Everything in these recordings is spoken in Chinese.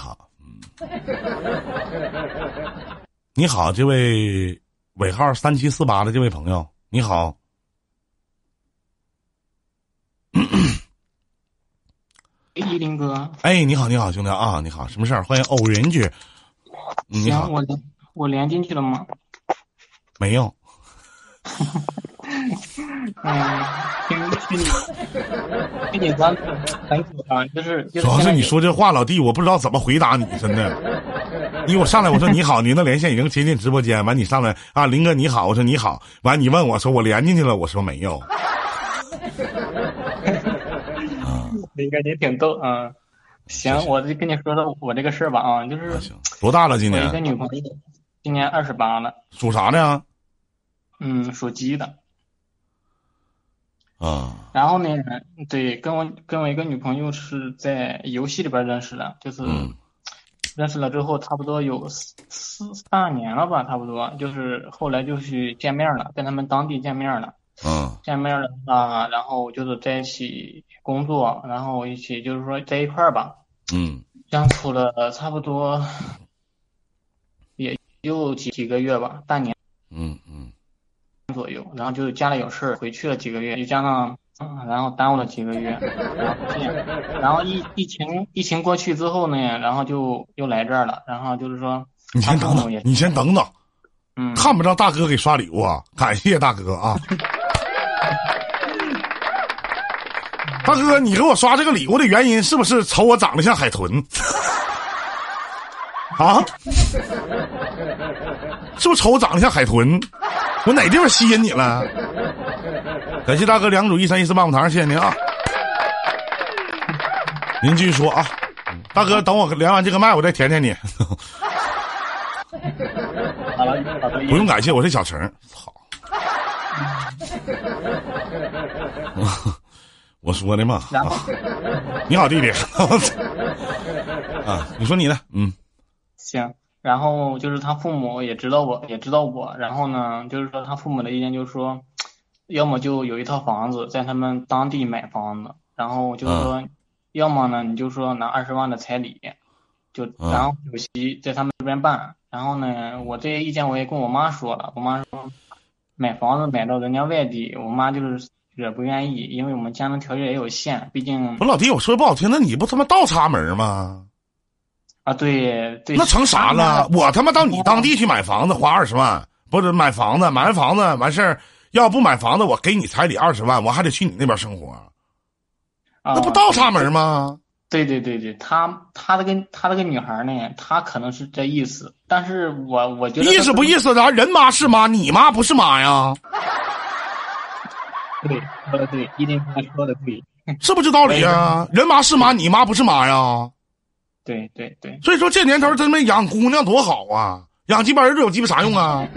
好，嗯，你好，这位尾号三七四八的这位朋友，你好。依林哥，哎，你好，你好，兄弟啊，你好，什么事儿？欢迎偶人居。你好，我连我连进去了吗？没有。嗯，听听你听你关很久啊，就是主要是你说这话，老弟，我不知道怎么回答你，真的。因为我上来我说你好，您的连线已经接进直播间，完你上来啊，林哥你好，我说你好，完你问我说我连进去了，我说没有。林哥你挺逗啊，行，我就跟你说说我这个事儿吧啊，就是多大了今年？一个女朋友，今年二十八了。属啥的？嗯，属鸡的。啊。然后呢，对，跟我跟我一个女朋友是在游戏里边认识的，就是认识了之后差不多有四四三年了吧，差不多，就是后来就去见面了，跟他们当地见面了。嗯。见面了啊，然后就是在一起。工作，然后一起就是说在一块儿吧，嗯，相处了差不多也就几几个月吧，半年，嗯嗯，左右，然后就家里有事儿回去了几个月，又加上，然后耽误了几个月，然后这样，然后疫疫情疫情过去之后呢，然后就又来这儿了，然后就是说，你先等等，你先等等，嗯，看不着大哥给刷礼物啊，感谢大哥啊。大哥，你给我刷这个礼物的原因是不是瞅我长得像海豚？啊？是不是瞅我长得像海豚？我哪地方吸引你了？感谢大哥两组一三一四棒棒糖，谢谢您啊！您继续说啊，大哥，等我连完这个麦，我再舔舔你。不用感谢，我是小陈。操！我说的嘛，你好，弟弟。啊，你说你的，嗯，行。然后就是他父母也知道我，也知道我。然后呢，就是说他父母的意见就是说，要么就有一套房子在他们当地买房子，然后就是说，要么呢你就说拿二十万的彩礼，就然后酒席在他们这边办。然后呢，我这些意见我也跟我妈说了，我妈说买房子买到人家外地，我妈就是。也不愿意，因为我们家庭条件也有限，毕竟。我老弟，我说不好听，那你不他妈倒插门吗？啊，对对。那成啥了？我他妈到你当地去买房子，花二十万，不是买房子，买完房子完事儿，要不买房子，我给你彩礼二十万，我还得去你那边生活，那不倒插门吗？对对对对，他他那个他那个女孩呢，他可能是这意思，但是我我觉得意思不意思的，人妈是妈，你妈不是妈呀。对，说的对，一定他说的对，是不是这道理啊？人妈是妈，你妈不是妈呀？对对对。所以说这年头真没养姑娘多好啊，养鸡巴儿子有鸡巴啥用啊？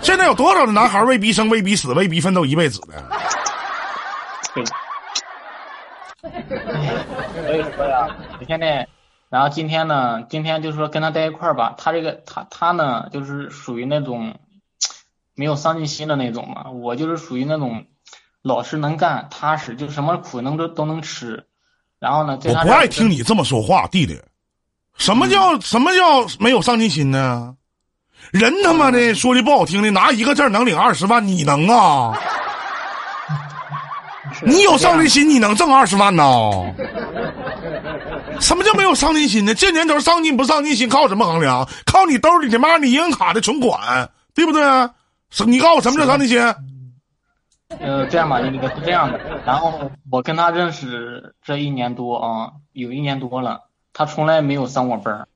现在有多少的男孩为逼生、为逼死、为逼奋斗一辈子的？对。所以说呀，我现在，然后今天呢，今天就是说跟他在一块儿吧，他这个他他呢，就是属于那种。没有上进心的那种嘛，我就是属于那种老实能干、踏实，就什么苦能都都能吃。然后呢，我不爱听你这么说话，弟弟。什么叫什么叫没有上进心呢？人他妈的说句不好听的，拿一个字能领二十万，你能啊？你有上进心，你能挣二十万呢？什么叫没有上进心呢？这年头上进不上进心靠什么衡量？靠你兜里他妈你银行卡的存款，对不对？是，你告诉我什么叫上进心？呃，这样吧，那个是这样的。然后我跟他认识这一年多啊，有一年多了，他从来没有上过班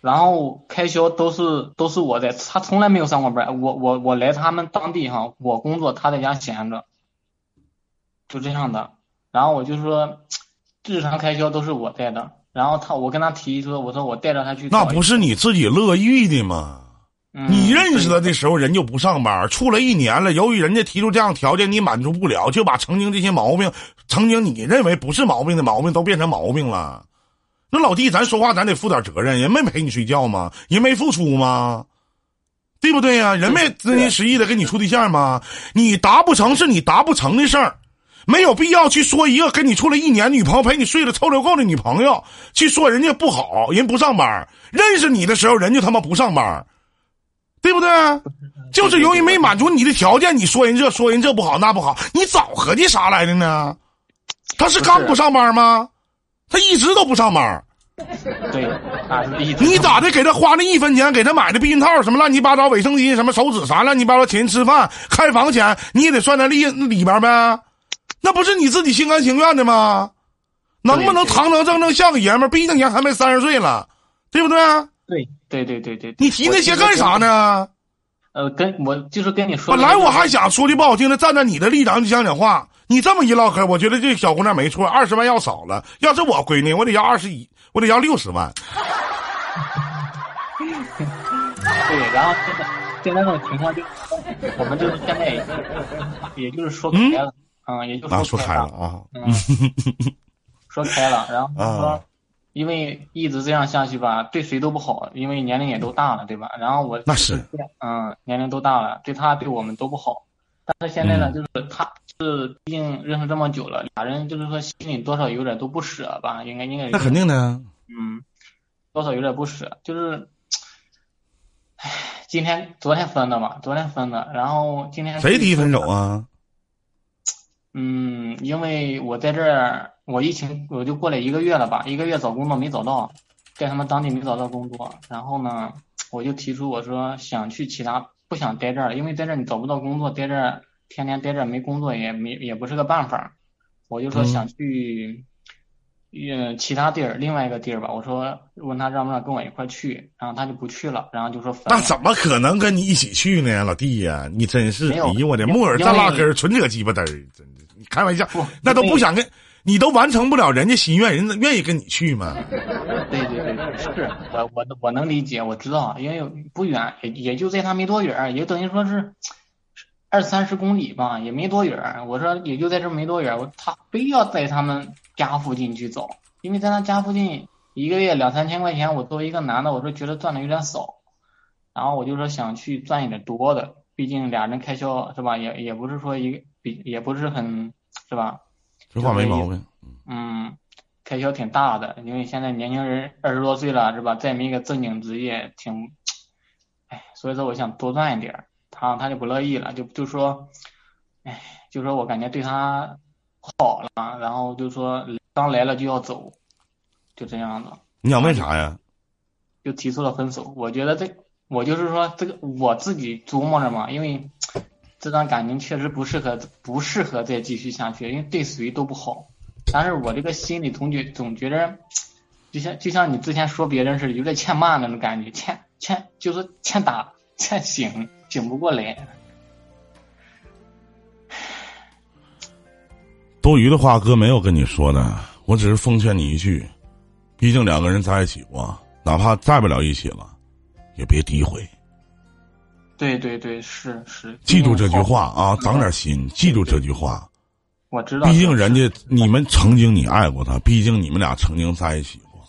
然后开销都是都是我在，他从来没有上过班我我我来他们当地哈，我工作，他在家闲着，就这样的。然后我就说，日常开销都是我带的。然后他，我跟他提说，我说我带着他去。那不是你自己乐意的吗？你认识他的时候，人就不上班，处了一年了。由于人家提出这样条件，你满足不了，就把曾经这些毛病，曾经你认为不是毛病的毛病，都变成毛病了。那老弟，咱说话咱得负点责任，人没陪你睡觉吗？人没付出吗？对不对呀？人没真心实意的跟你处对象吗？你达不成是你达不成的事儿，没有必要去说一个跟你处了一年女朋友陪你睡了臭流够的女朋友，去说人家不好，人不上班。认识你的时候，人就他妈不上班，对不对？就是由于没满足你的条件，你说人这说人这不好那不好，你早合计啥来的呢？他是刚不上班吗？他一直都不上班。对，你咋的？给他花那一分钱，给他买的避孕套，什么乱七八糟卫生巾，什么手纸，啥乱七八糟请人吃饭、开房钱，你也得算在里里边呗？那不是你自己心甘情愿的吗？能不能堂堂正正像个爷们儿？毕竟人还没三十岁了，对不对？对对对对对。你提那些干啥呢？呃，跟我就是跟你说。本来我还想说句不好听的，站在你的立场去讲讲话。你这么一唠嗑，我觉得这小姑娘没错，二十万要少了。要是我闺女，我得要二十一。我得要六十万。对，然后现在现在这种情况就，我们就是现在也也就是说开了，嗯，也就说开了啊，嗯，说开了，然后说，因为一直这样下去吧，对谁都不好，因为年龄也都大了，对吧？然后我那是，嗯，年龄都大了，对他对我们都不好。但是现在呢，就是他。是，毕竟认识这么久了，俩人就是说心里多少有点都不舍吧，应该应该。那肯定的。嗯，多少有点不舍，就是，唉，今天昨天分的嘛，昨天分的，然后今天。谁提分手啊？嗯，因为我在这儿，我疫情我就过来一个月了吧，一个月找工作没找到，在他们当地没找到工作，然后呢，我就提出我说想去其他，不想待这儿了，因为在这儿你找不到工作，待这儿。天天待这儿没工作也没也不是个办法，我就说想去，嗯，其他地儿，另外一个地儿吧。我说问他让不让跟我一块去，然后他就不去了，然后就说那怎么可能跟你一起去呢，老弟呀？你真是，哎呦我的木耳蘸辣根，纯扯鸡巴嘚儿，真的，你开玩笑，那都不想跟你都完成不了人家心愿，人家愿意跟你去吗？对对对，是我我我能理解，我知道，因为不远，也也就在他没多远，也等于说是。二三十公里吧，也没多远。我说也就在这没多远，我他非要在他们家附近去找，因为在他家附近一个月两三千块钱，我作为一个男的，我说觉得赚的有点少。然后我就说想去赚一点多的，毕竟俩人开销是吧？也也不是说一个比也不是很是吧？这话没毛病。嗯，开销挺大的，因为现在年轻人二十多岁了是吧？再没个正经职业，挺，哎，所以说我想多赚一点。他他就不乐意了，就就说，哎，就说我感觉对他好了，然后就说刚来了就要走，就这样子。你想问啥呀？就提出了分手。我觉得这，我就是说这个我自己琢磨着嘛，因为这段感情确实不适合，不适合再继续下去，因为对谁都不好。但是我这个心里总觉总觉着，就像就像你之前说别人似的，有点欠骂那种感觉，欠欠就是欠打欠醒。醒不过来，多余的话哥没有跟你说的，我只是奉劝你一句，毕竟两个人在一起过，哪怕在不了一起了，也别诋毁。对对对，是是，记住这句话啊，长点心，记住这句话。我知道，毕竟人家你们曾经你爱过他，毕竟你们俩曾经在一起过。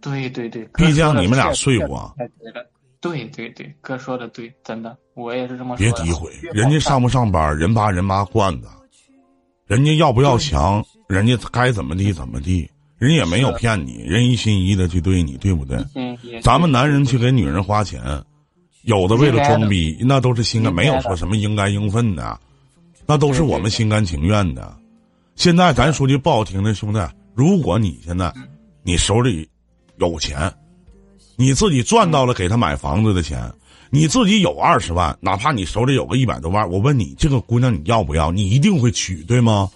对对对，毕竟你们俩睡过。对对对，哥说的对，真的，我也是这么说。别诋毁人家上不上班，人扒人妈惯的，人家要不要强，人家该怎么地怎么地，人也没有骗你，人一心一意的去对你，对不对？咱们男人去给女人花钱，有的为了装逼，那都是心甘，没有说什么应该应分的，那都是我们心甘情愿的。现在咱说句不好听的，兄弟，如果你现在你手里有钱。你自己赚到了给他买房子的钱，你自己有二十万，哪怕你手里有个一百多万，我问你，这个姑娘你要不要？你一定会娶，对吗？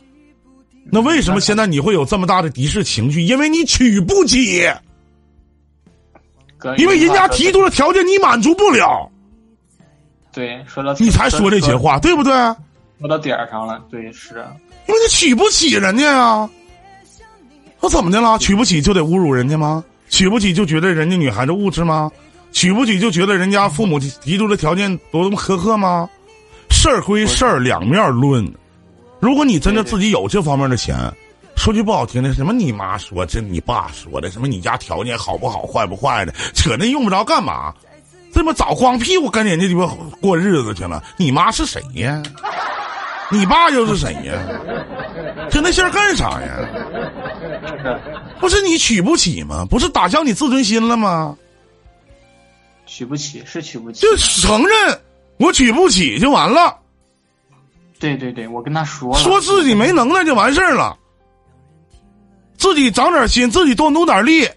那为什么现在你会有这么大的敌视情绪？因为你娶不起，因为人家提出的条件你满足不了。对，说到你才说这些话，对不对？说到点儿上了，对，是。因为你娶不起人家呀，那怎么的了？娶不起就得侮辱人家吗？娶不起就觉得人家女孩子物质吗？娶不起就觉得人家父母提出的条件多么苛刻吗？事儿归事儿，两面论。如果你真的自己有这方面的钱，说句不好听的，什么你妈说，这你爸说的，什么你家条件好不好，坏不坏的，扯那用不着干嘛？这么早光屁股跟人家鸡巴过日子去了？你妈是谁呀？你爸又是谁呀？就那儿干啥呀？不是你娶不起吗？不是打消你自尊心了吗？娶不起是娶不起，就承认我娶不起就完了。对对对，我跟他说了，说自己没能耐就完事儿了。自己长点心，自己多努点力，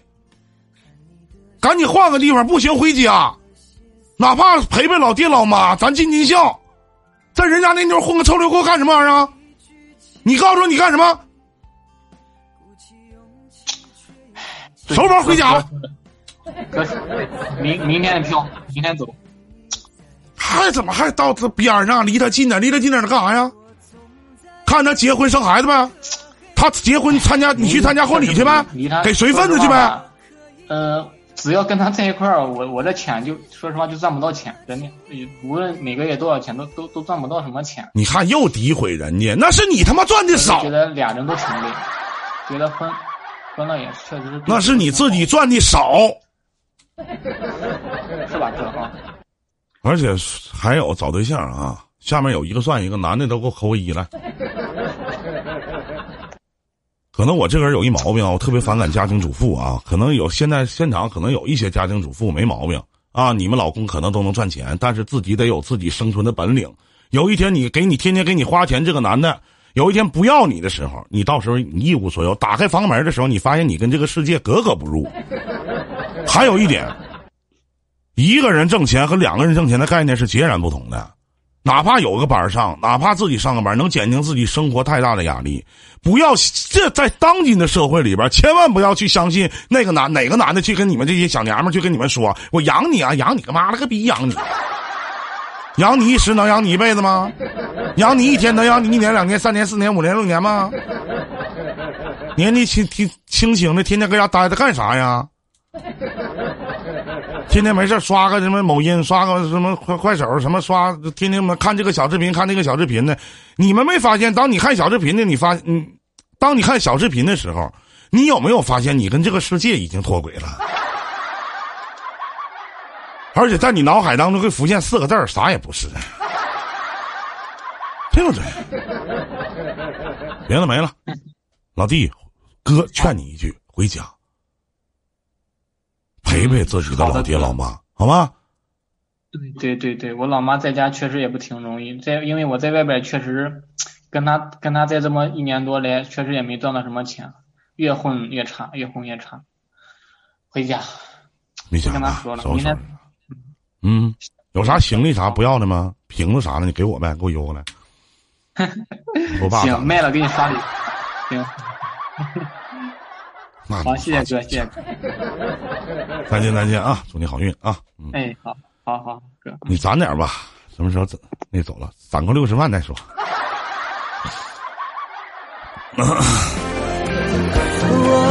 赶紧换个地方，不行回家，哪怕陪陪老爹老妈，咱尽尽孝。在人家那妞混个臭流沟干什么玩意儿？你告诉我你干什么？手包回家。哥，明明天的票，明天走。还怎么还到他边上？离他近点，离他近点，他干啥呀？看他结婚生孩子呗。他结婚参加，你去参加婚礼去呗，给随份子去呗。呃，只要跟他在一块儿，我我这钱就说实话就赚不到钱，真的。无论每个月多少钱，都都都赚不到什么钱。你看又诋毁人家，那是你他妈赚的少。觉得俩人都挺累，觉得婚婚了也确实是。那是你自己赚的少，是吧，哥啊？而且还有找对象啊，下面有一个算一个，男的都给我扣一来。可能我这个人有一毛病啊，我特别反感家庭主妇啊。可能有现在现场可能有一些家庭主妇没毛病啊，你们老公可能都能赚钱，但是自己得有自己生存的本领。有一天你给你天天给你花钱这个男的，有一天不要你的时候，你到时候你一无所有，打开房门的时候，你发现你跟这个世界格格不入。还有一点，一个人挣钱和两个人挣钱的概念是截然不同的。哪怕有个班上，哪怕自己上个班，能减轻自己生活太大的压力。不要这在当今的社会里边，千万不要去相信那个男哪个男的去跟你们这些小娘们去跟你们说，我养你啊，养你个妈了个逼，养你，养你一时能养你一辈子吗？养你一天能养你一年两年三年四年五年六年吗？年纪轻轻清醒的，天天搁家待着干啥呀？天天没事刷个什么某音，刷个什么快快手，什么刷，天天们看这个小视频，看那个小视频的。你们没发现，当你看小视频的，你发嗯，当你看小视频的时候，你有没有发现，你跟这个世界已经脱轨了？而且在你脑海当中会浮现四个字儿：啥也不是，对不对？别的没了，老弟，哥劝你一句，回家。陪陪自己的老爹老妈，好吗？对对对对，我老妈在家确实也不挺容易，在因为我在外边确实跟他跟他在这么一年多来，确实也没赚到什么钱，越混越差，越混越差。回家，没钱跟他说了，明天，嗯，有啥行李啥不要的吗？瓶子啥的你给我呗，给我邮过来。我爸行，卖了给你刷礼，行。好，谢谢哥，谢谢哥。再见，再见啊！祝你好运啊！哎，好，好好哥，你攒点吧，什么时候走？那走了，攒够六十万再说。